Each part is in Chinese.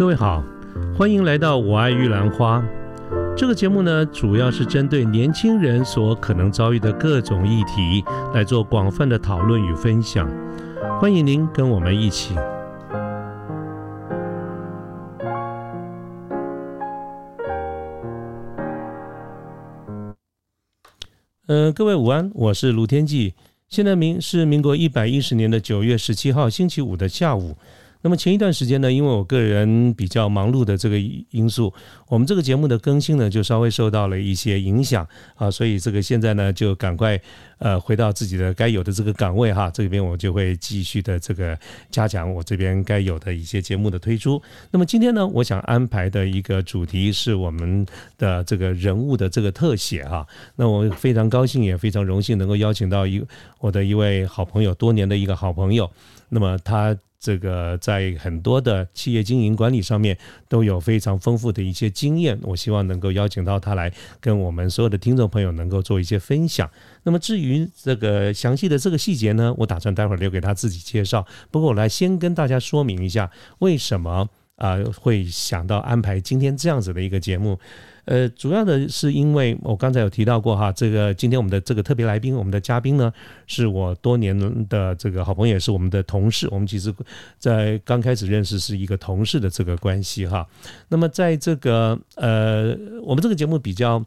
各位好，欢迎来到我爱玉兰花。这个节目呢，主要是针对年轻人所可能遭遇的各种议题来做广泛的讨论与分享。欢迎您跟我们一起。呃，各位午安，我是卢天记。现在明是民国一百一十年的九月十七号星期五的下午。那么前一段时间呢，因为我个人比较忙碌的这个因素，我们这个节目的更新呢就稍微受到了一些影响啊，所以这个现在呢就赶快呃回到自己的该有的这个岗位哈，这边我就会继续的这个加强我这边该有的一些节目的推出。那么今天呢，我想安排的一个主题是我们的这个人物的这个特写哈。那我非常高兴也非常荣幸能够邀请到一我的一位好朋友，多年的一个好朋友。那么他。这个在很多的企业经营管理上面都有非常丰富的一些经验，我希望能够邀请到他来跟我们所有的听众朋友能够做一些分享。那么至于这个详细的这个细节呢，我打算待会儿留给他自己介绍。不过我来先跟大家说明一下，为什么啊会想到安排今天这样子的一个节目。呃，主要的是因为我刚才有提到过哈，这个今天我们的这个特别来宾，我们的嘉宾呢，是我多年的这个好朋友，也是我们的同事。我们其实，在刚开始认识是一个同事的这个关系哈。那么在这个呃，我们这个节目比较。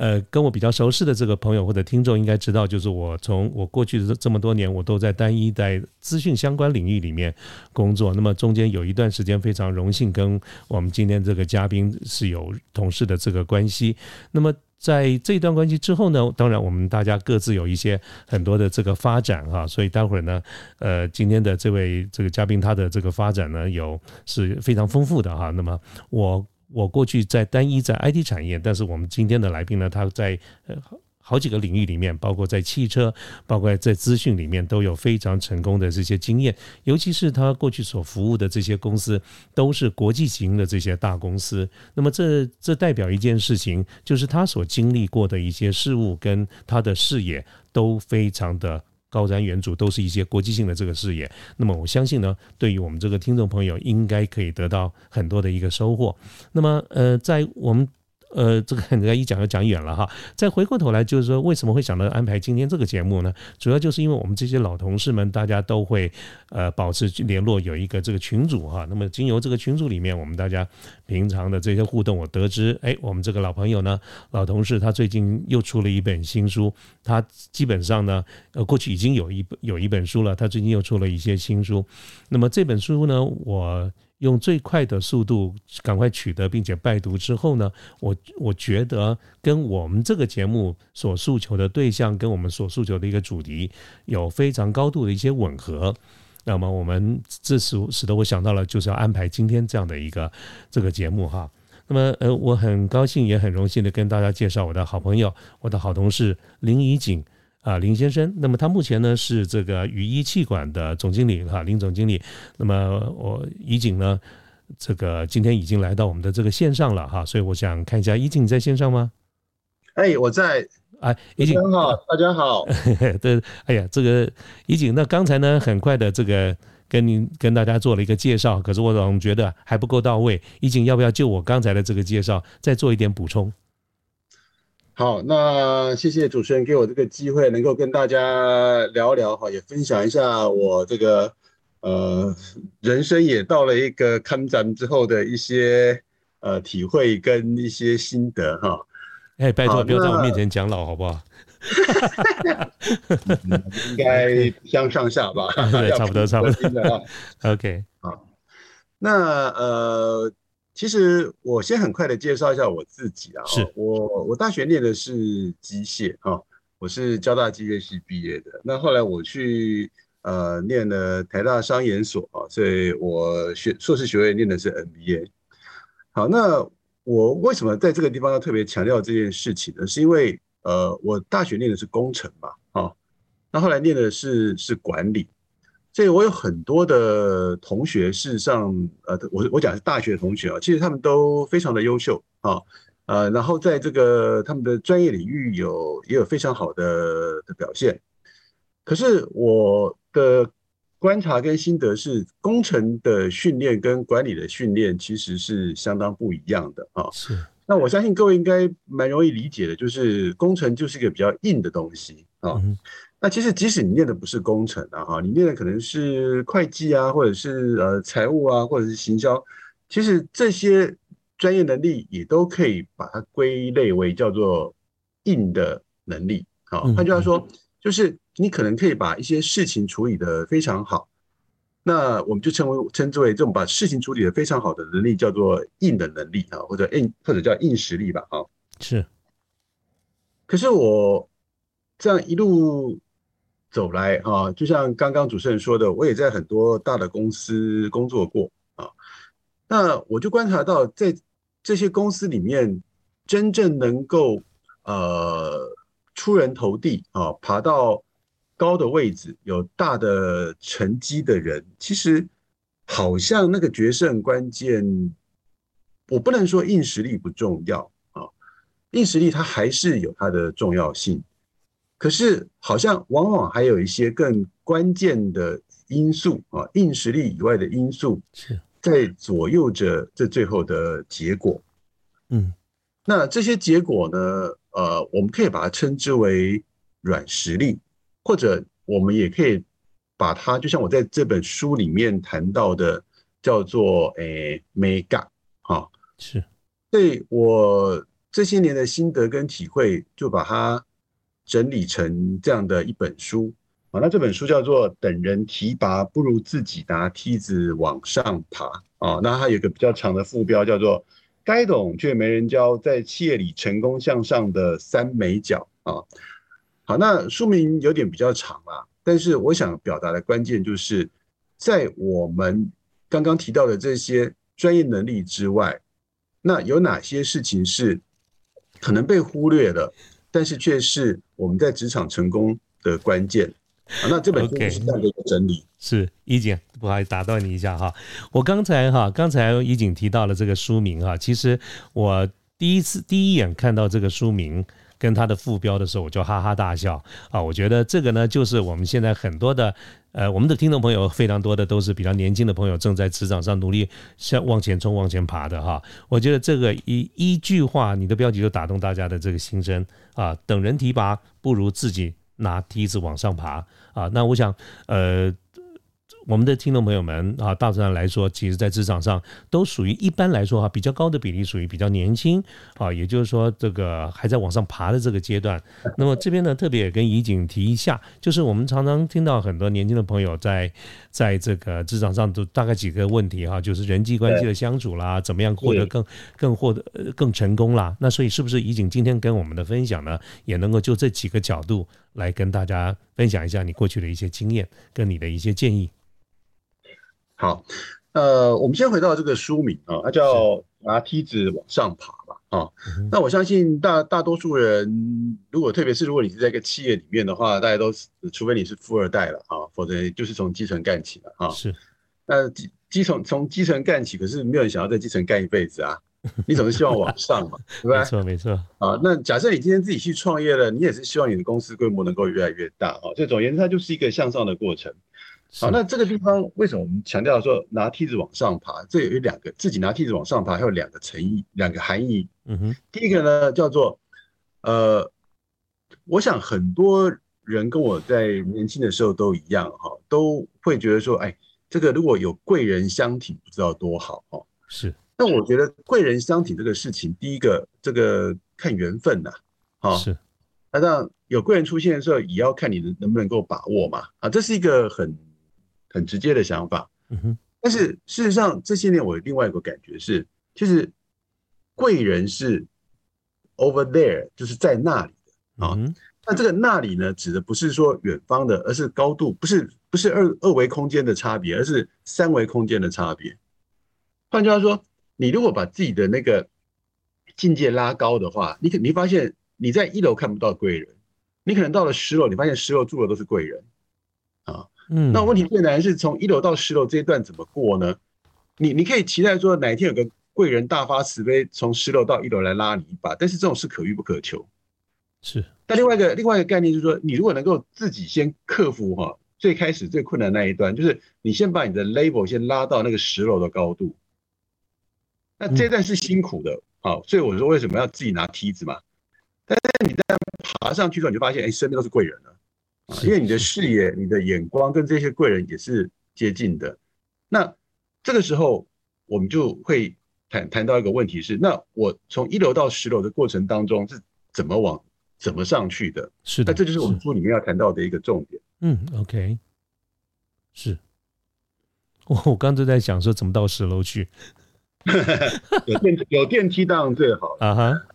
呃，跟我比较熟悉的这个朋友或者听众应该知道，就是我从我过去的这这么多年，我都在单一在资讯相关领域里面工作。那么中间有一段时间非常荣幸跟我们今天这个嘉宾是有同事的这个关系。那么在这一段关系之后呢，当然我们大家各自有一些很多的这个发展哈，所以待会儿呢，呃，今天的这位这个嘉宾他的这个发展呢，有是非常丰富的哈。那么我。我过去在单一在 IT 产业，但是我们今天的来宾呢，他在呃好几个领域里面，包括在汽车，包括在资讯里面，都有非常成功的这些经验。尤其是他过去所服务的这些公司，都是国际型的这些大公司。那么这这代表一件事情，就是他所经历过的一些事物跟他的视野都非常的。高瞻远瞩，都是一些国际性的这个视野。那么我相信呢，对于我们这个听众朋友，应该可以得到很多的一个收获。那么，呃，在我们。呃，这个人家一讲就讲远了哈。再回过头来，就是说为什么会想到安排今天这个节目呢？主要就是因为我们这些老同事们，大家都会呃保持联络，有一个这个群组哈。那么经由这个群组里面，我们大家平常的这些互动，我得知，哎，我们这个老朋友呢，老同事他最近又出了一本新书，他基本上呢，呃，过去已经有一有一本书了，他最近又出了一些新书。那么这本书呢，我。用最快的速度赶快取得并且拜读之后呢，我我觉得跟我们这个节目所诉求的对象跟我们所诉求的一个主题有非常高度的一些吻合。那么我们这使使得我想到了就是要安排今天这样的一个这个节目哈。那么呃，我很高兴也很荣幸的跟大家介绍我的好朋友，我的好同事林怡景。啊，林先生，那么他目前呢是这个雨衣气管的总经理哈，林总经理。那么我怡景呢，这个今天已经来到我们的这个线上了哈，所以我想看一下怡景在线上吗？哎，我在。哎，怡景好，大家好。对，哎呀，这个怡景，那刚才呢很快的这个跟您跟大家做了一个介绍，可是我总觉得还不够到位。怡景要不要就我刚才的这个介绍再做一点补充？好，那谢谢主持人给我这个机会，能够跟大家聊聊哈，也分享一下我这个呃人生也到了一个看展之后的一些呃体会跟一些心得哈。哎，拜托不要在我面前讲老好不好？应该相上下吧？对，差不多差不多。OK，好，那呃。其实我先很快的介绍一下我自己啊，是我我大学念的是机械哈，我是交大机械系毕业的。那后来我去呃念了台大商研所啊，所以我学硕士学位念的是 MBA。好，那我为什么在这个地方要特别强调这件事情呢？是因为呃我大学念的是工程嘛，啊，那后来念的是是管理。所以我有很多的同学，事实上，呃，我我讲是大学同学啊，其实他们都非常的优秀啊，呃，然后在这个他们的专业领域有也有非常好的的表现。可是我的观察跟心得是，工程的训练跟管理的训练其实是相当不一样的啊。是。那我相信各位应该蛮容易理解的，就是工程就是一个比较硬的东西啊。那其实即使你念的不是工程啊，哈，你念的可能是会计啊，或者是呃财务啊，或者是行销，其实这些专业能力也都可以把它归类为叫做硬的能力。好，换句话说，就是你可能可以把一些事情处理的非常好，那我们就称为称之为这种把事情处理的非常好的能力叫做硬的能力啊，或者硬或者叫硬实力吧，啊，是。可是我这样一路。走来啊，就像刚刚主持人说的，我也在很多大的公司工作过啊。那我就观察到，在这些公司里面，真正能够呃出人头地啊，爬到高的位置，有大的成绩的人，其实好像那个决胜关键，我不能说硬实力不重要啊，硬实力它还是有它的重要性。可是，好像往往还有一些更关键的因素啊，硬实力以外的因素，在左右着这最后的结果。嗯，那这些结果呢？呃，我们可以把它称之为软实力，或者我们也可以把它，就像我在这本书里面谈到的，叫做诶，mega 哈，是。对我这些年的心得跟体会，就把它。整理成这样的一本书啊，那这本书叫做《等人提拔不如自己拿梯子往上爬》啊，那它有个比较长的副标叫做“该懂却没人教，在企业里成功向上的三美角”啊。好，那书名有点比较长啦，但是我想表达的关键就是在我们刚刚提到的这些专业能力之外，那有哪些事情是可能被忽略的？但是却是我们在职场成功的关键啊！那这本书是这样的一个整理。是怡景，不好意思打断你一下哈。我刚才哈，刚才怡景提到了这个书名哈，其实我第一次第一眼看到这个书名。跟他的副标的时候，我就哈哈大笑啊！我觉得这个呢，就是我们现在很多的呃，我们的听众朋友非常多的都是比较年轻的朋友，正在职场上努力向往前冲、往前爬的哈。我觉得这个一一句话，你的标题就打动大家的这个心声啊！等人提拔，不如自己拿梯子往上爬啊！那我想呃。我们的听众朋友们啊，大致上来说，其实，在职场上都属于一般来说哈，比较高的比例属于比较年轻啊，也就是说，这个还在往上爬的这个阶段。那么这边呢，特别也跟怡景提一下，就是我们常常听到很多年轻的朋友在在这个职场上都大概几个问题哈，就是人际关系的相处啦，怎么样获得更更获得更成功啦。那所以是不是怡景今天跟我们的分享呢，也能够就这几个角度来跟大家分享一下你过去的一些经验跟你的一些建议？好，呃，我们先回到这个书名啊，它叫拿梯子往上爬吧，啊，那我相信大大多数人，如果特别是如果你是在一个企业里面的话，大家都是除非你是富二代了啊，否则就是从基层干起的啊。是，那基基层从基层干起，可是没有人想要在基层干一辈子啊，你总是希望往上嘛，对不对？没错没错。啊，那假设你今天自己去创业了，你也是希望你的公司规模能够越来越大啊，这总而言之，它就是一个向上的过程。好，那这个地方为什么我们强调说拿梯子往上爬？这有两个，自己拿梯子往上爬，还有两个成意，两个含义。嗯哼，第一个呢叫做，呃，我想很多人跟我在年轻的时候都一样哈，都会觉得说，哎，这个如果有贵人相挺，不知道多好哦。是，那我觉得贵人相挺这个事情，第一个这个看缘分呐，啊是，那当有贵人出现的时候，也要看你能能不能够把握嘛，啊，这是一个很。很直接的想法，嗯哼。但是事实上，这些年我另外一个感觉是，其实贵人是 over there，就是在那里的啊。那这个那里呢，指的不是说远方的，而是高度，不是不是二二维空间的差别，而是三维空间的差别。换句话说，你如果把自己的那个境界拉高的话，你可你发现你在一楼看不到贵人，你可能到了十楼，你发现十楼住的都是贵人啊。嗯，那问题最难是从一楼到十楼这一段怎么过呢？你你可以期待说哪一天有个贵人大发慈悲，从十楼到一楼来拉你一把，但是这种事可遇不可求。是。但另外一个另外一个概念就是说，你如果能够自己先克服哈最开始最困难那一段，就是你先把你的 level 先拉到那个十楼的高度。那这段是辛苦的，好，所以我说为什么要自己拿梯子嘛？但是你在爬上去之后，你就发现，哎，身边都是贵人了，因为你的视野、你的眼光跟这些贵人也是接近的。那这个时候，我们就会谈谈到一个问题是：那我从一楼到十楼的过程当中是怎么往怎么上去的？是的，那这就是我们书里面要谈到的一个重点。嗯，OK，是。我我刚才在想说怎么到十楼去。有电有电梯当然最好啊哈，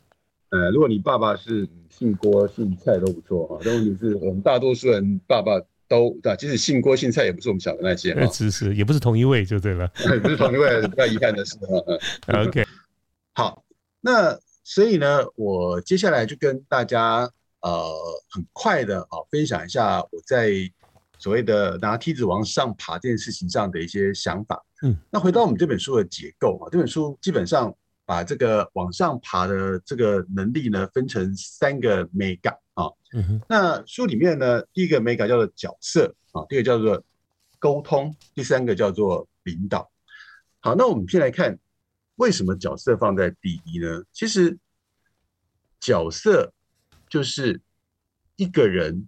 呃，如果你爸爸是姓郭姓蔡都不错啊，但问题是我们大多数人爸爸都啊，即使姓郭姓蔡也不是我们想的那些哈，是是，也不是同一位就对了，不是同一位，比较遗憾的是哈。OK，好，那所以呢，我接下来就跟大家呃很快的啊分享一下我在。所谓的拿梯子往上爬这件事情上的一些想法，嗯，那回到我们这本书的结构啊，这本书基本上把这个往上爬的这个能力呢分成三个美感啊，嗯哼，那书里面呢，第一个美感叫做角色啊，第二个叫做沟通，第三个叫做领导。好，那我们先来看为什么角色放在第一呢？其实角色就是一个人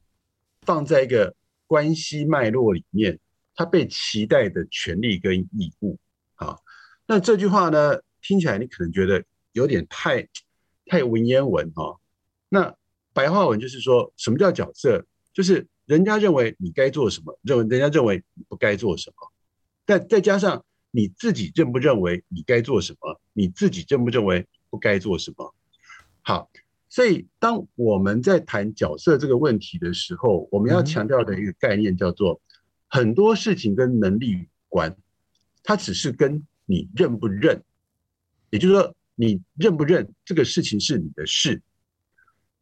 放在一个。关系脉络里面，他被期待的权利跟义务，啊，那这句话呢，听起来你可能觉得有点太太文言文哈。那白话文就是说什么叫角色？就是人家认为你该做什么，认为人家认为你不该做什么，但再加上你自己认不认为你该做什么，你自己认不认为不该做什么，好。所以，当我们在谈角色这个问题的时候，我们要强调的一个概念叫做：很多事情跟能力有关，它只是跟你认不认，也就是说，你认不认这个事情是你的事。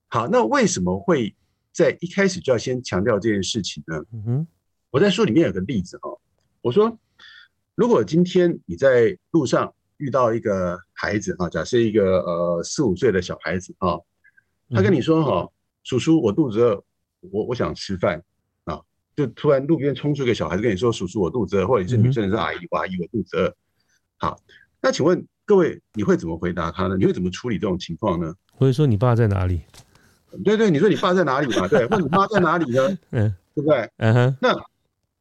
好，那为什么会在一开始就要先强调这件事情呢？嗯我在书里面有个例子哦，我说，如果今天你在路上遇到一个孩子啊，假设一个呃四五岁的小孩子啊。他跟你说：“哈，叔叔，我肚子饿，我我想吃饭啊！”就突然路边冲出一个小孩子跟你说：“叔叔，我肚子饿。”或者是女生是阿姨，阿姨我肚子饿。好，那请问各位，你会怎么回答他呢？你会怎么处理这种情况呢？或者说你爸在哪里？对对，你说你爸在哪里嘛？对，问你妈在哪里呢？嗯，对不对？嗯哼。那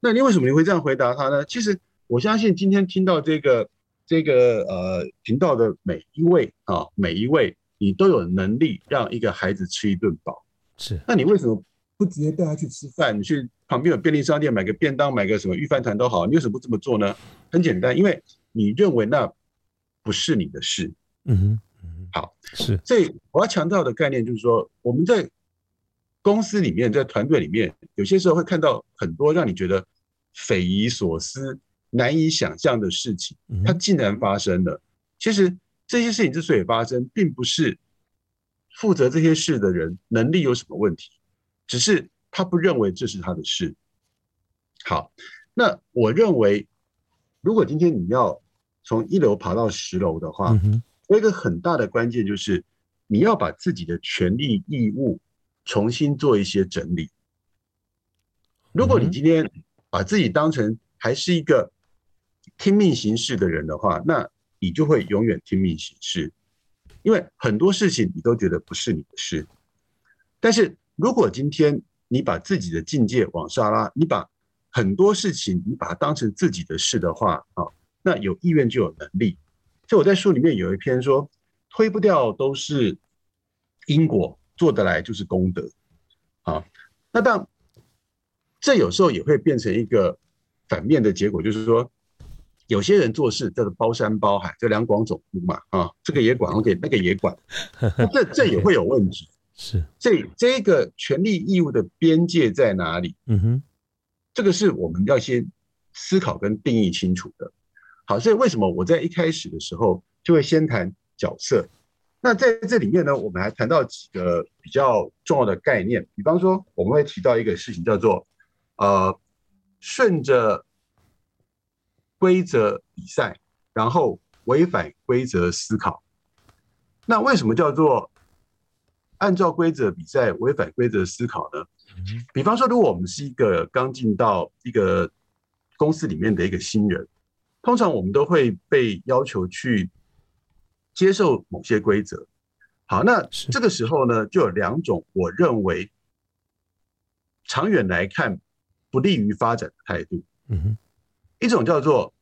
那你为什么你会这样回答他呢？其实我相信今天听到这个这个呃频道的每一位啊，每一位。你都有能力让一个孩子吃一顿饱，是？那你为什么不直接带他去吃饭？你去旁边有便利商店买个便当，买个什么预饭团都好，你为什么不这么做呢？很简单，因为你认为那不是你的事。嗯哼，好，是。所以我要强调的概念就是说，我们在公司里面，在团队里面，有些时候会看到很多让你觉得匪夷所思、难以想象的事情，它竟然发生了。其实。这些事情之所以发生，并不是负责这些事的人能力有什么问题，只是他不认为这是他的事。好，那我认为，如果今天你要从一楼爬到十楼的话，有一个很大的关键就是你要把自己的权利义务重新做一些整理。如果你今天把自己当成还是一个听命行事的人的话，那。你就会永远听命行事，因为很多事情你都觉得不是你的事。但是如果今天你把自己的境界往上拉，你把很多事情你把它当成自己的事的话，啊，那有意愿就有能力。所以我在书里面有一篇说，推不掉都是因果，做得来就是功德。啊，那当这有时候也会变成一个反面的结果，就是说。有些人做事叫做包山包海，这两广总督嘛，啊，这个也管，OK，那个也管，这这也会有问题。是，这这个权利义务的边界在哪里？嗯哼，这个是我们要先思考跟定义清楚的。好，所以为什么我在一开始的时候就会先谈角色？那在这里面呢，我们还谈到几个比较重要的概念，比方说我们会提到一个事情叫做，呃，顺着。规则比赛，然后违反规则思考。那为什么叫做按照规则比赛，违反规则思考呢？比方说，如果我们是一个刚进到一个公司里面的一个新人，通常我们都会被要求去接受某些规则。好，那这个时候呢，就有两种我认为长远来看不利于发展的态度。嗯哼，一种叫做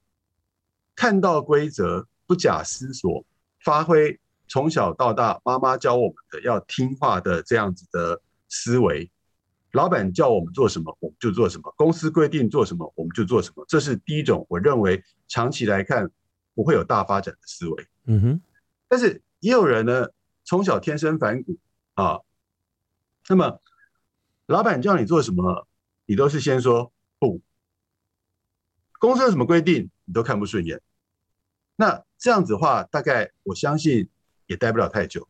看到规则不假思索发挥，从小到大妈妈教我们的要听话的这样子的思维。老板叫我们做什么，我们就做什么；公司规定做什么，我们就做什么。这是第一种，我认为长期来看不会有大发展的思维。嗯哼。但是也有人呢，从小天生反骨啊。那么，老板叫你做什么，你都是先说不。公司有什么规定，你都看不顺眼。那这样子的话，大概我相信也待不了太久。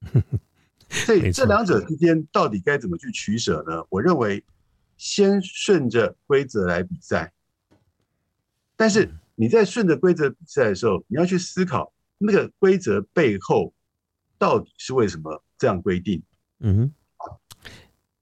所以这两者之间到底该怎么去取舍呢？我认为先顺着规则来比赛，但是你在顺着规则比赛的时候，你要去思考那个规则背后到底是为什么这样规定。嗯，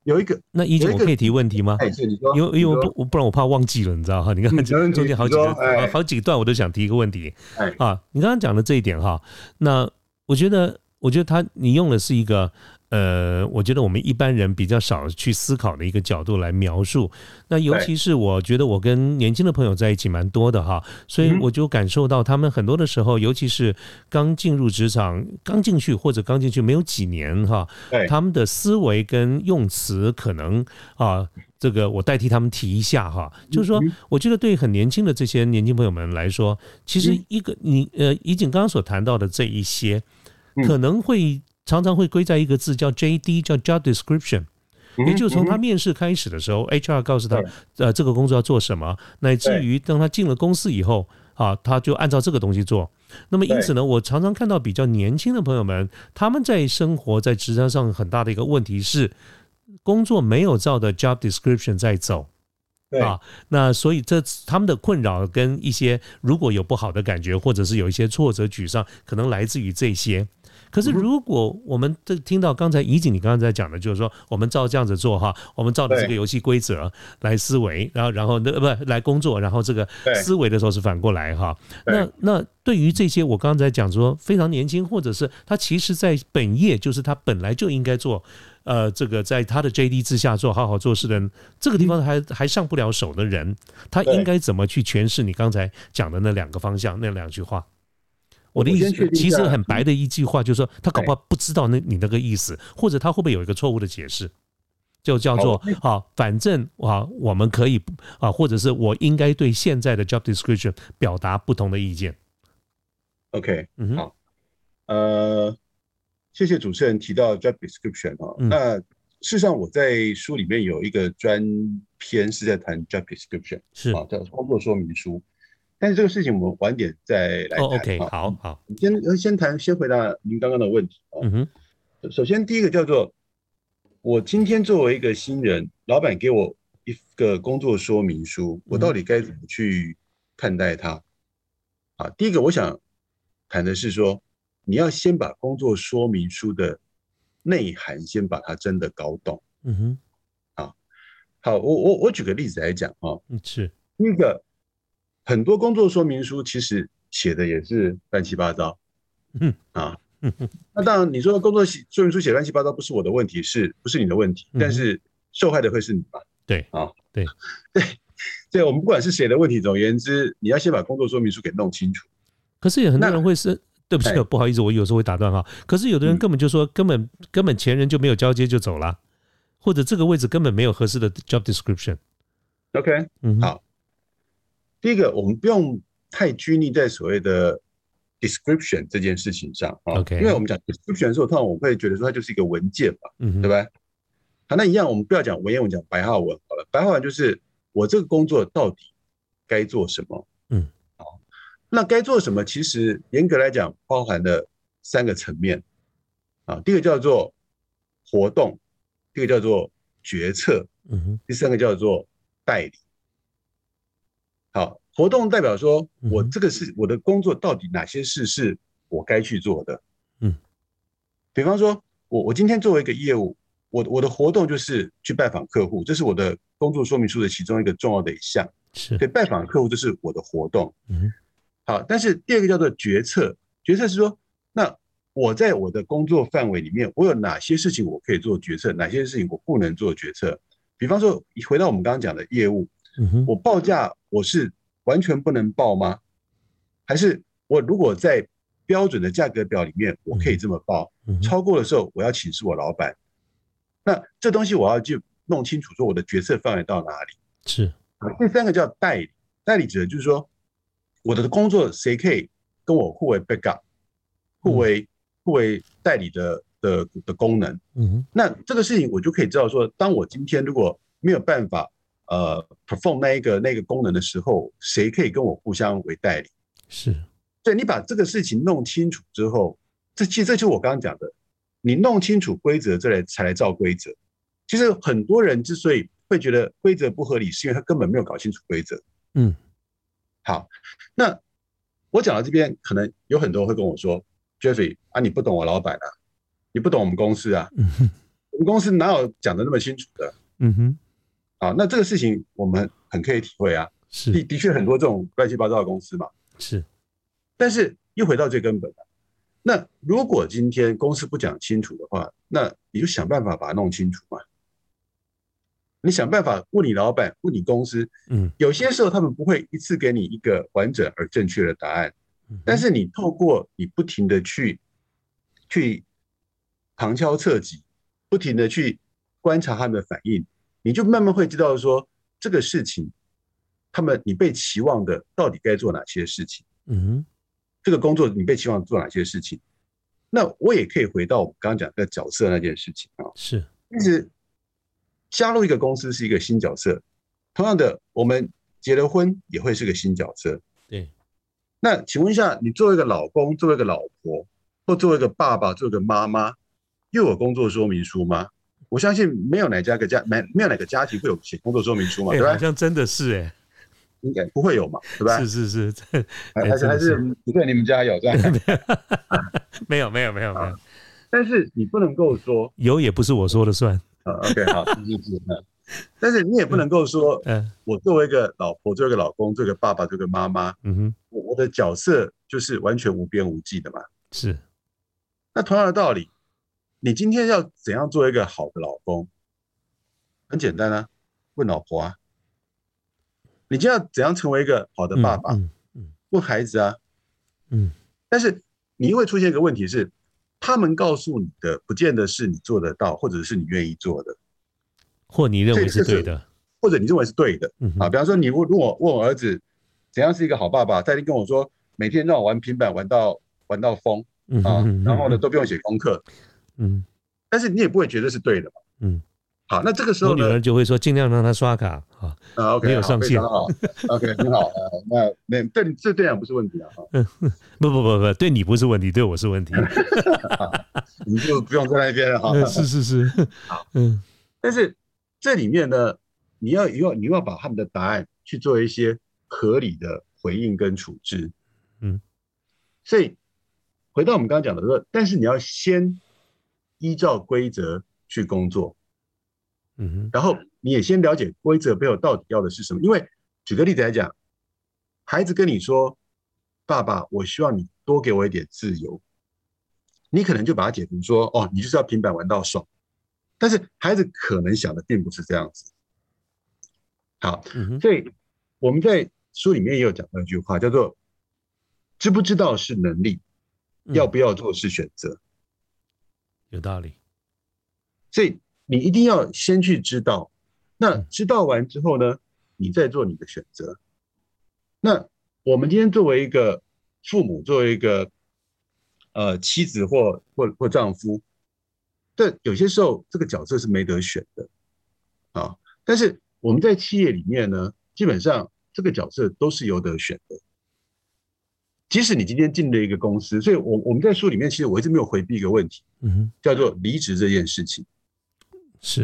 有一个那一姐，我可以提问题吗？哎，你说，因为因为我不不然我怕忘记了，你知道哈？你刚刚讲中间好几个好几段，我都想提一个问题。哎啊，你刚刚讲的这一点哈，那我觉得。我觉得他你用的是一个呃，我觉得我们一般人比较少去思考的一个角度来描述。那尤其是我觉得我跟年轻的朋友在一起蛮多的哈，所以我就感受到他们很多的时候，尤其是刚进入职场、刚进去或者刚进去没有几年哈，他们的思维跟用词可能啊，这个我代替他们提一下哈，就是说，我觉得对很年轻的这些年轻朋友们来说，其实一个你呃，以景刚刚所谈到的这一些。可能会常常会归在一个字叫 JD，叫 Job Description，也就是从他面试开始的时候，HR 告诉他，呃，这个工作要做什么，乃至于当他进了公司以后，啊，他就按照这个东西做。那么因此呢，我常常看到比较年轻的朋友们，他们在生活在职场上很大的一个问题是，工作没有照的 Job Description 在走。啊，那所以这他们的困扰跟一些如果有不好的感觉，或者是有一些挫折、沮丧，可能来自于这些。可是，如果我们这听到刚才怡景你刚才在讲的，就是说我们照这样子做哈，我们照的这个游戏规则来思维，然后然后那不来工作，然后这个思维的时候是反过来哈。那那对于这些我刚才讲说非常年轻，或者是他其实在本业就是他本来就应该做，呃，这个在他的 JD 之下做好好做事的人，这个地方还还上不了手的人，他应该怎么去诠释你刚才讲的那两个方向那两句话？我的意思其实很白的一句话，就是说他搞不好不知道那你那个意思，或者他会不会有一个错误的解释，就叫做啊，反正啊，我们可以啊，或者是我应该对现在的 job description 表达不同的意见。OK，嗯好，呃，谢谢主持人提到 job description 啊，那事实上我在书里面有一个专篇是在谈 job description，是。啊，叫工作说明书。但是这个事情我们晚点再来谈。OK，好好，先先谈，先回答您刚刚的问题啊。嗯哼，首先第一个叫做，我今天作为一个新人，老板给我一个工作说明书，我到底该怎么去看待它？啊，第一个我想谈的是说，你要先把工作说明书的内涵先把它真的搞懂。嗯哼，啊，好，我我我举个例子来讲啊。嗯，是第一个。很多工作说明书其实写的也是乱七八糟，嗯啊，那当然你说工作说明书写乱七八糟不是我的问题，是不是你的问题？但是受害的会是你吧？对啊，对 对，对，我们不管是谁的问题，总而言之，你要先把工作说明书给弄清楚。可是有很多人会是，对不起，不好意思，我有时候会打断哈。可是有的人根本就说，根本根本前人就没有交接就走了，或者这个位置根本没有合适的 job description。OK，嗯，好。第一个，我们不用太拘泥在所谓的 description 这件事情上啊，OK，因为我们讲 description 的时候，通常我会觉得说它就是一个文件嘛，嗯，对吧？好，那一样，我们不要讲文言文，讲白话文好了。白话文就是我这个工作到底该做什么？嗯，好，那该做什么？其实严格来讲，包含了三个层面啊。第一个叫做活动，第二个叫做决策，嗯哼，第三个叫做代理。好，活动代表说，我这个是我的工作，到底哪些事是我该去做的？嗯，比方说，我我今天作为一个业务，我我的活动就是去拜访客户，这是我的工作说明书的其中一个重要的一项。是对，拜访客户这是我的活动。嗯好，但是第二个叫做决策，决策是说，那我在我的工作范围里面，我有哪些事情我可以做决策，哪些事情我不能做决策？比方说，回到我们刚刚讲的业务，我报价我是完全不能报吗？还是我如果在标准的价格表里面，我可以这么报，嗯超过的时候我要请示我老板。那这东西我要去弄清楚，说我的决策范围到哪里。是第三个叫代理，代理指的就是说，我的工作谁可以跟我互为 backup，互为互为代理的的的功能。嗯哼那这个事情我就可以知道说，当我今天如果没有办法呃 perform 那一个那个功能的时候，谁可以跟我互相为代理？是对你把这个事情弄清楚之后，这其实这就是我刚刚讲的，你弄清楚规则，再来才来照规则。其实很多人之所以会觉得规则不合理，是因为他根本没有搞清楚规则。嗯好，那我讲到这边，可能有很多人会跟我说，Jeffrey 啊，你不懂我老板啊，你不懂我们公司啊，我们公司哪有讲的那么清楚的嗯哼啊？那这个事情我们很可以体会啊，的是的确很多这种乱七八糟的公司嘛，是但是又回到最根本了。那如果今天公司不讲清楚的话，那你就想办法把它弄清楚嘛。你想办法问你老板，问你公司，嗯有些时候他们不会一次给你一个完整而正确的答案，嗯但是你透过你不停的去去旁敲侧击，不停的去观察他们的反应，你就慢慢会知道说这个事情，他们你被期望的到底该做哪些事情，嗯这个工作你被期望做哪些事情。那我也可以回到我们刚刚讲的角色那件事情啊，是其实加入一个公司是一个新角色，同样的，我们结了婚也会是个新角色。对那请问一下，你作为一个老公，作为一个老婆，或作为一个爸爸，作为一个妈妈，又有工作说明书吗？我相信没有哪家个家没没有哪个家庭会有写工作说明书嘛，哎对吧？好像真的是哎。应该不会有嘛，对吧？是是是还还是还是不对，你们家有这样。没有没有没有没有但是你不能够说，有也不是我说了算。啊，OK，好，是是是，嗯。但是你也不能够说，嗯。我作为一个老婆，作为一个老公，作为一个爸爸，作为一个妈妈，嗯哼。我我的角色就是完全无边无际的嘛。是。那同样的道理，你今天要怎样做一个好的老公？很简单啊，问老婆啊。你今天要怎样成为一个好的爸爸？嗯嗯问孩子啊。嗯但是你会出现一个问题是，他们告诉你的，不见得是你做得到，或者是你愿意做的，或你认为是是对的或者你认为是对的嗯啊。比方说，你问问我问我儿子怎样是一个好爸爸，他一定跟我说，每天让我玩平板玩到玩到疯啊然后呢都不用写功课，嗯但是你也不会觉得是对的嘛。嗯好，那这个时候呢我女儿？就会说尽量让她刷卡啊啊，OK，好没有上线非常好，OK，很好。呃，那那对你这对讲不是问题啊，哈，不不不不对你不是问题对我是问题 你就不用在那边了哈。嗯是是是嗯但是这里面呢，你要你要你要把他们的答案去做一些合理的回应跟处置。嗯，所以回到我们刚刚讲的说，但是你要先依照规则去工作，嗯哼然后你也先了解规则背后到底要的是什么。因为举个例子来讲，孩子跟你说：“爸爸，我希望你多给我一点自由。”你可能就把它解读说：“哦，你就是要平板玩到爽。”但是孩子可能想的并不是这样子。好，嗯哼所以我们在书里面也有讲到一句话，叫做“知不知道是能力，嗯要不要做是选择”。有道理所以你一定要先去知道，那嗯知道完之后呢，你再做你的选择。那我们今天作为一个父母，作为一个呃妻子或或或丈夫，但有些时候这个角色是没得选的啊。但是我们在企业里面呢，基本上这个角色都是有得选的。即使你今天进了一个公司，所以我我们在书里面其实我一直没有回避一个问题，嗯哼叫做离职这件事情。是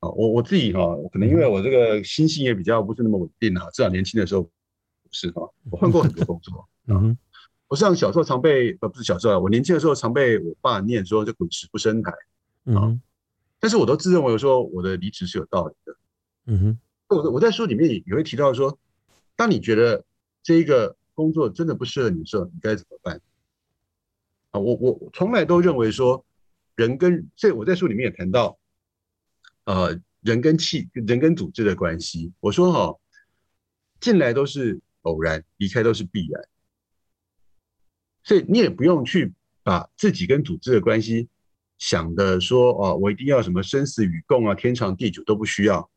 啊，我我自己哈、可能因为我这个心性也比较不是那么稳定啊，至少年轻的时候不是哈、我换过很多工作。嗯哼我像小时候常被呃不是小时候啊，我年轻的时候常被我爸念说就滚石不生台。嗯哼但是我都自认为说我的离职是有道理的。嗯哼，我我在书里面也会提到说，当你觉得这一个工作真的不适合你的时候，你该怎么办？啊，我我从来都认为说，人跟这我在书里面也谈到，呃，人跟气人跟组织的关系。我说哈，进来都是偶然，离开都是必然，所以你也不用去把自己跟组织的关系想的说哦，我一定要什么生死与共啊，天长地久都不需要。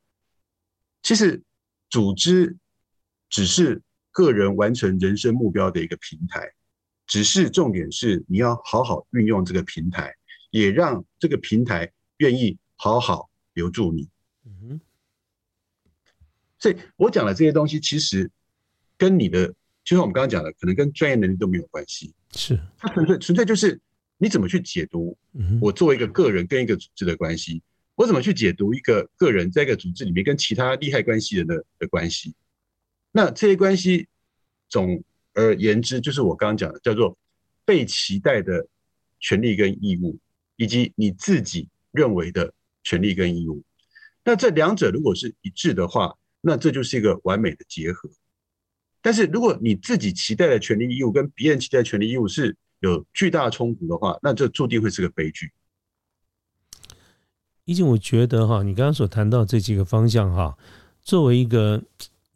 其实，组织只是个人完成人生目标的一个平台，只是重点是你要好好运用这个平台，也让这个平台愿意好好留住你。嗯哼，所以我讲的这些东西，其实跟你的，就像我们刚刚讲的，可能跟专业能力都没有关系。是，它纯粹纯粹就是你怎么去解读我作为一个个人跟一个组织的关系。我怎么去解读一个个人在一个组织里面跟其他利害关系人的的关系？那这些关系，总而言之，就是我刚刚讲的，叫做被期待的权利跟义务，以及你自己认为的权利跟义务。那这两者如果是一致的话，那这就是一个完美的结合。但是如果你自己期待的权利义务跟别人期待的权利义务是有巨大冲突的话，那这注定会是个悲剧。毕竟我觉得哈，你刚刚所谈到这几个方向哈，作为一个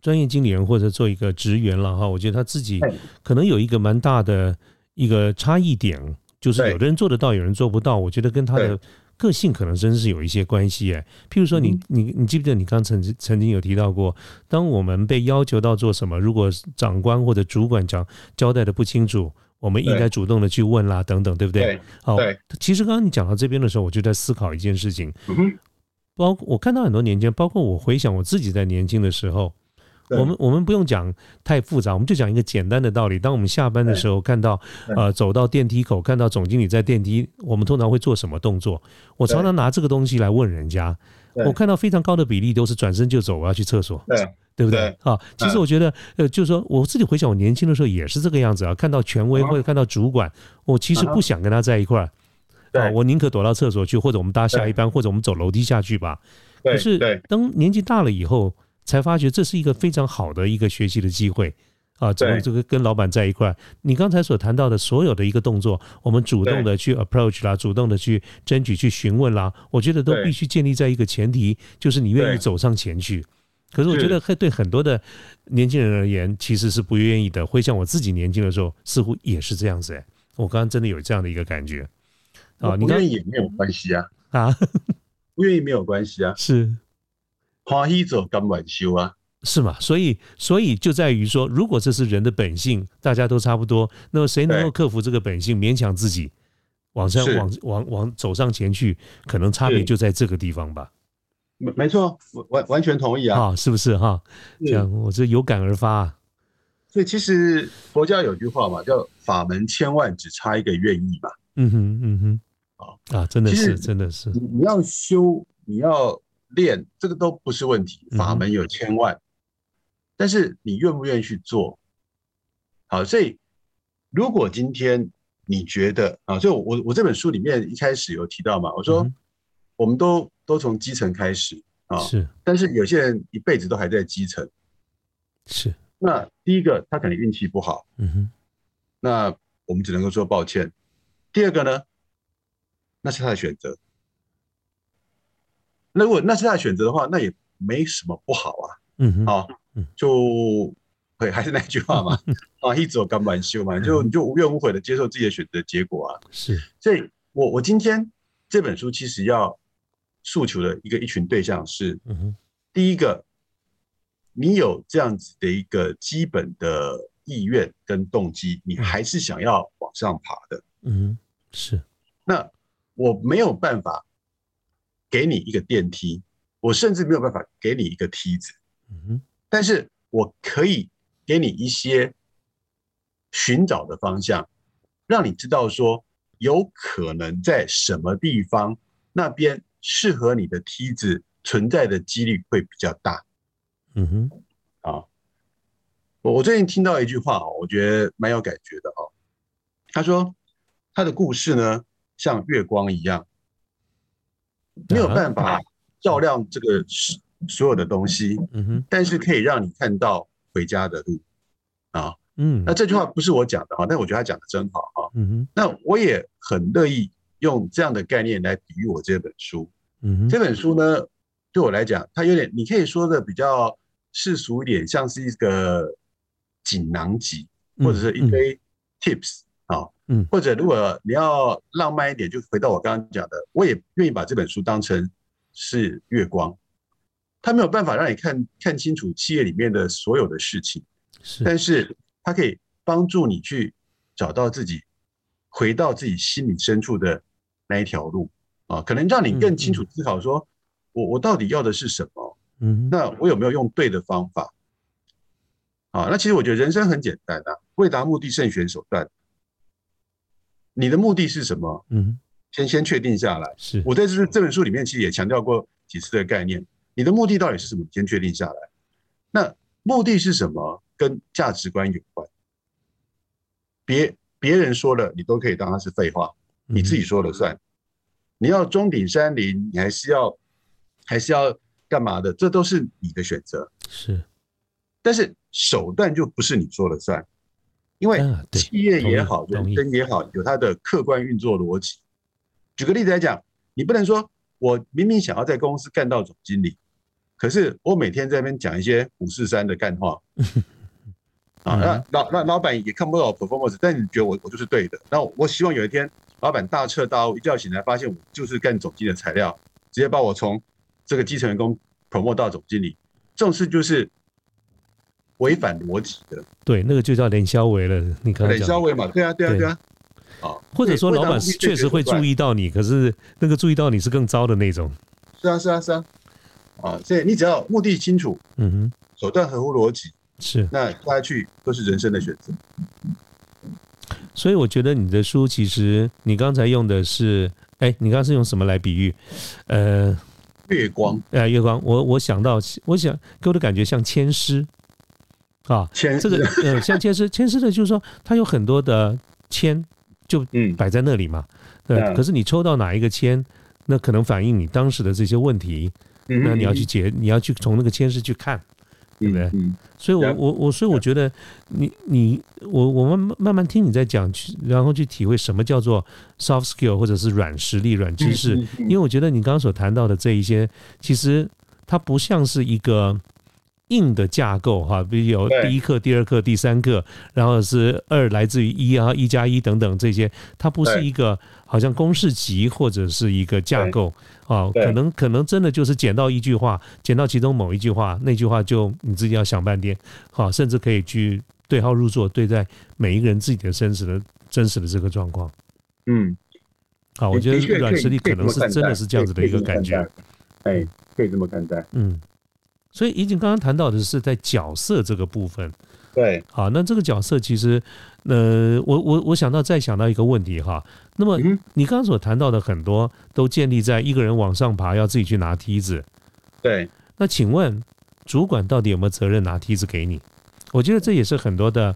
专业经理人或者做一个职员了哈，我觉得他自己可能有一个蛮大的一个差异点，就是有的人做得到，有人做不到。我觉得跟他的个性可能真是有一些关系哎。譬如说，你你你记不记得你刚曾曾经有提到过，当我们被要求到做什么，如果长官或者主管讲交代的不清楚。我们应该主动的去问啦，等等，对不对？好，其实刚刚你讲到这边的时候，我就在思考一件事情。包括我看到很多年轻人，包括我回想我自己在年轻的时候，我们我们不用讲太复杂，我们就讲一个简单的道理。当我们下班的时候，看到呃走到电梯口，看到总经理在电梯，我们通常会做什么动作？我常常拿这个东西来问人家。我看到非常高的比例都是转身就走，我要去厕所。对。对不对？啊，其实我觉得，呃，就是说，我自己回想，我年轻的时候也是这个样子啊。看到权威或者看到主管，我其实不想跟他在一块儿，啊，我宁可躲到厕所去，或者我们搭下一班，或者我们走楼梯下去吧。可是当年纪大了以后，才发觉这是一个非常好的一个学习的机会啊。怎么这个跟老板在一块？你刚才所谈到的所有的一个动作，我们主动的去 approach 啦，主动的去争取、去询问啦，我觉得都必须建立在一个前提，就是你愿意走上前去。可是我觉得，会对很多的年轻人而言，其实是不愿意的。会像我自己年轻的时候，似乎也是这样子。哎，我刚刚真的有这样的一个感觉啊。你愿意也没有关系啊啊，不 愿意没有关系啊。是，花一走甘愿修啊，是嘛？所以，所以就在于说，如果这是人的本性，大家都差不多，那么谁能够克服这个本性，勉强自己往上、往、往、往走上前去，可能差别就在这个地方吧。没没错，完完全同意啊，是不是哈？这样我这有感而发。啊所以其实佛教有句话嘛，叫“法门千万，只差一个愿意”嘛。嗯哼，嗯哼，啊啊，真的是，真的是。你要修，你要练，这个都不是问题。法门有千万，但是你愿不愿意去做？好，所以如果今天你觉得啊，所以我我这本书里面一开始有提到嘛，我说我们都。都从基层开始啊，是，但是有些人一辈子都还在基层，是。那第一个，他可能运气不好，嗯哼，那我们只能够说抱歉。第二个呢，那是他的选择。那如果那是他的选择的话，那也没什么不好啊，嗯哼，啊，就，对，还是那句话嘛，啊，一直有干板修嘛，就你就无怨无悔的接受自己的选择结果啊，是。所以我我今天这本书其实要。诉求的一个一群对象是，第一个，你有这样子的一个基本的意愿跟动机，你还是想要往上爬的。嗯，是。那我没有办法给你一个电梯，我甚至没有办法给你一个梯子。嗯哼。但是我可以给你一些寻找的方向，让你知道说有可能在什么地方那边。适合你的梯子存在的几率会比较大。嗯哼，啊，我我最近听到一句话哦，我觉得蛮有感觉的哦。他说他的故事呢，像月光一样，没有办法照亮这个所所有的东西，嗯哼，但是可以让你看到回家的路。啊。嗯，那这句话不是我讲的哈，但我觉得他讲的真好哈。嗯哼，那我也很乐意用这样的概念来比喻我这本书。嗯哼，这本书呢，对我来讲，它有点你可以说的比较世俗一点，像是一个锦囊集，或者是一堆 tips 啊，嗯。或者如果你要浪漫一点，就回到我刚刚讲的，我也愿意把这本书当成是月光，它没有办法让你看看清楚企业里面的所有的事情，是，但是它可以帮助你去找到自己，回到自己心里深处的那一条路。啊，可能让你更清楚思考说，我我到底要的是什么？嗯，那我有没有用对的方法？啊，那其实我觉得人生很简单啊，为达目的慎选手段。你的目的是什么？嗯，先先确定下来。是，我在这这本书里面其实也强调过几次的概念，你的目的到底是什么？你先确定下来。那目的是什么？跟价值观有关。别别人说了，你都可以当它是废话，你自己说了算。你要中顶山林，你还是要还是要干嘛的？这都是你的选择。是，但是手段就不是你说了算，因为企业也好，人生也好，有它的客观运作逻辑。举个例子来讲，你不能说我明明想要在公司干到总经理，可是我每天在那边讲一些五四三的干话，啊，嗯那老那老板也看不到我 performance，但你觉得我我就是对的。那我希望有一天老板大彻大悟，一觉醒来发现我就是干总经理的材料，直接把我从这个基层员工 promote 到总经理，这种事就是违反逻辑的。对，那个就叫连销维了，你刚才讲的，冷消维嘛，对啊，对啊，对对啊。啊，或者说老板是确实会注，意到你，可是那个注意到你是更糟的那种，是啊，是啊，是啊。啊，所以你只要目的清楚，嗯哼，手段合乎逻辑，是，那做下去都是人生的选择。所以我觉得你的书其实你刚才用的是，哎，你刚刚是用什么来比喻？呃，月光呃，月光，我我想到，我想给我的感觉像签诗啊，签这个呃，像签诗，签诗的就是说它有很多的签就嗯。摆在那里嘛，对，嗯。可是你抽到哪一个签，那可能反映你当时的这些问题，嗯那你要去解，你要去从那个签诗去看，对不对嗯，所以我我我所以我觉得你你我我们慢慢慢听你在讲，去然后去体会什么叫做 soft skill 或者是软实力、软知识，因为我觉得你刚刚所谈到的这一些，其实它不像是一个硬的架构哈，比如有第一课、第二课、第三课，然后是二来自于一啊，一加一等等这些，它不是一个好像公式集或者是一个架构啊，可能可能真的就是捡到一句话，捡到其中某一句话，那句话就你自己要想半天，好，甚至可以去对号入座，对待每一个人自己的真实的真实的这个状况。嗯，好，我觉得软实力可能是真的是这样子的一个感觉。。哎，可以这么看待。嗯，所以怡景刚刚谈到的是在角色这个部分。对，好，那这个角色其实，呃，我我我想到再想到一个问题哈。那么嗯你刚刚所谈到的很多都建立在一个人往上爬要自己去拿梯子。对，那请问主管到底有没有责任拿梯子给你？我觉得这也是很多的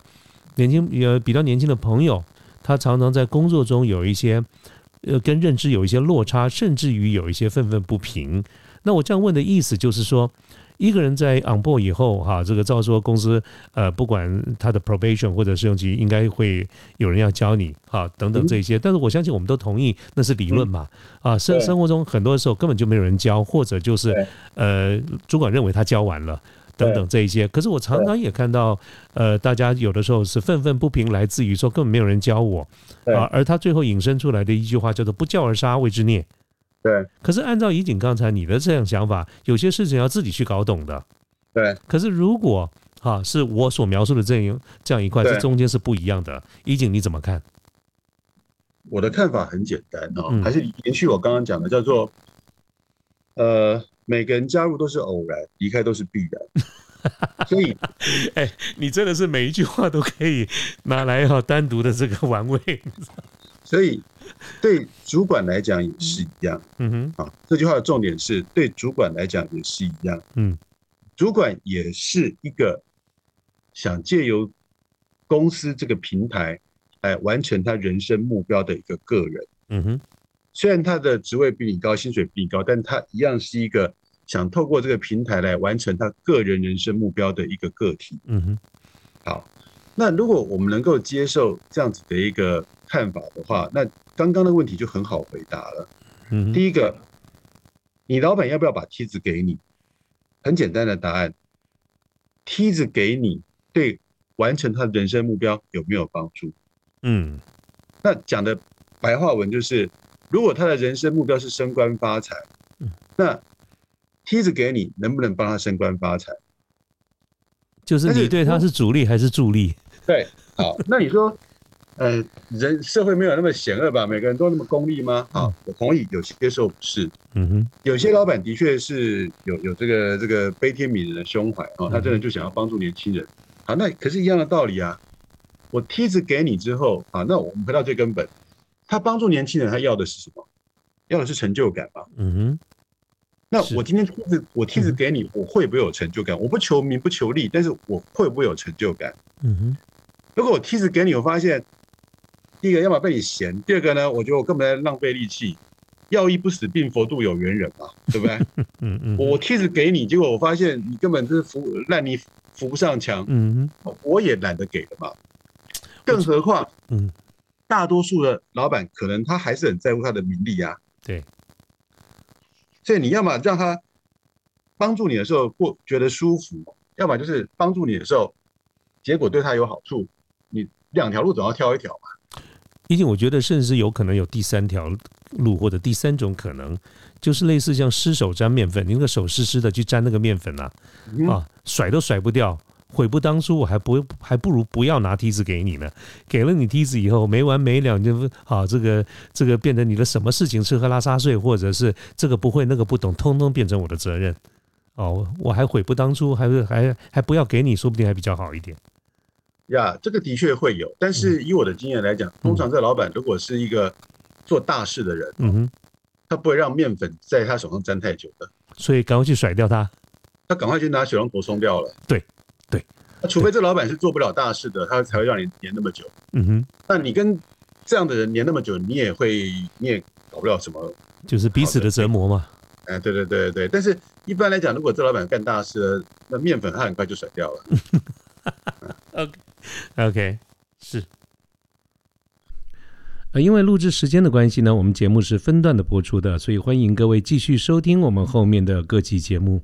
年轻呃比较年轻的朋友，他常常在工作中有一些呃跟认知有一些落差，甚至于有一些愤愤不平。那我这样问的意思就是说，一个人在 on board 以后，哈，这个照说公司呃不管他的 probation 或者试用期，应该会有人要教你，哈，等等这些。但是我相信我们都同意那是理论嘛，啊，生生活中很多时候根本就没有人教，或者就是呃主管认为他教完了。等等这一些，可是我常常也看到，呃，大家有的时候是愤愤不平，来自于说根本没有人教我对啊，而他最后引申出来的一句话叫做“不教而杀，谓之孽”。对，可是按照怡景刚才你的这样想法，有些事情要自己去搞懂的。对，可是如果哈、是我所描述的这样这样一块，对这中间是不一样的。怡景你怎么看？我的看法很简单哦，嗯还是延续我刚刚讲的，叫做呃，每个人加入都是偶然，离开都是必然。所以哎你真的是每一句话都可以拿来哈、单独的这个玩味。所以对主管来讲也是一样嗯哼，啊。这句话的重点是对主管来讲也是一样。嗯，主管也是一个想借由公司这个平台来完成他人生目标的一个个人。嗯哼，虽然他的职位比你高，薪水比你高，但他一样是一个想透过这个平台来完成他个人人生目标的一个个体。嗯哼，好，那如果我们能够接受这样子的一个看法的话，那刚刚的问题就很好回答了。嗯，第一个，你老板要不要把梯子给你？很简单的答案，梯子给你，对完成他的人生目标有没有帮助？嗯那讲的白话文就是，如果他的人生目标是升官发财嗯，那梯子给你，能不能帮他升官发财？就是你对他是主力还是助力？对，好，那你说，呃，人社会没有那么险恶吧？每个人都那么功利吗？好，我同意，有些时候不是，嗯哼，有些老板的确是有有这个这个悲天悯人的胸怀哦，他真的就想要帮助年轻人。好，那可是一样的道理啊。我梯子给你之后，啊，那我们回到最根本，他帮助年轻人，他要的是什么？要的是成就感吧。嗯哼，那我今天梯子我梯子给你，我会不会有成就感？我不求名不求利，但是我会不会有成就感？嗯哼，如果我梯子给你，我发现第一个要么被你嫌，第二个呢，我觉得我根本在浪费力气。要医不死病，佛度有缘人嘛，对不对？嗯嗯，我梯子给你，结果我发现你根本就是扶烂泥扶不上墙，嗯哼，我也懒得给了嘛。更何况，嗯，大多数的老板可能他还是很在乎他的名利啊，对，所以你要么让他帮助你的时候过觉得舒服，要么就是帮助你的时候，结果对他有好处，你两条路总要挑一条嘛。毕竟我觉得甚至有可能有第三条路或者第三种可能，就是类似像湿手沾面粉，你那个手湿湿的去沾那个面粉啊，嗯啊，甩都甩不掉。悔不当初，我还不还不如不要拿梯子给你呢。给了你梯子以后，没完没了，就好这个这个变成你的什么事情吃喝拉撒睡，或者是这个不会那个不懂，通通变成我的责任。哦，我还悔不当初，还是还还不要给你，说不定还比较好一点。呀，这个的确会有，但是以我的经验来讲，通常这老板如果是一个做大事的人，嗯哼，他不会让面粉在他手上粘太久的，所以赶快去甩掉他。他赶快去拿水龙头冲掉了。对对，那除非这老板是做不了大事的，他才会让你黏那么久。嗯哼，那你跟这样的人黏那么久，你也会你也搞不了什么。就是彼此的折磨嘛。哎，对对对对，但是一般来讲，如果这老板干大事，那面粉他很快就甩掉了。OK OK，是。呃，因为录制时间的关系呢，我们节目是分段的播出的，所以欢迎各位继续收听我们后面的各期节目。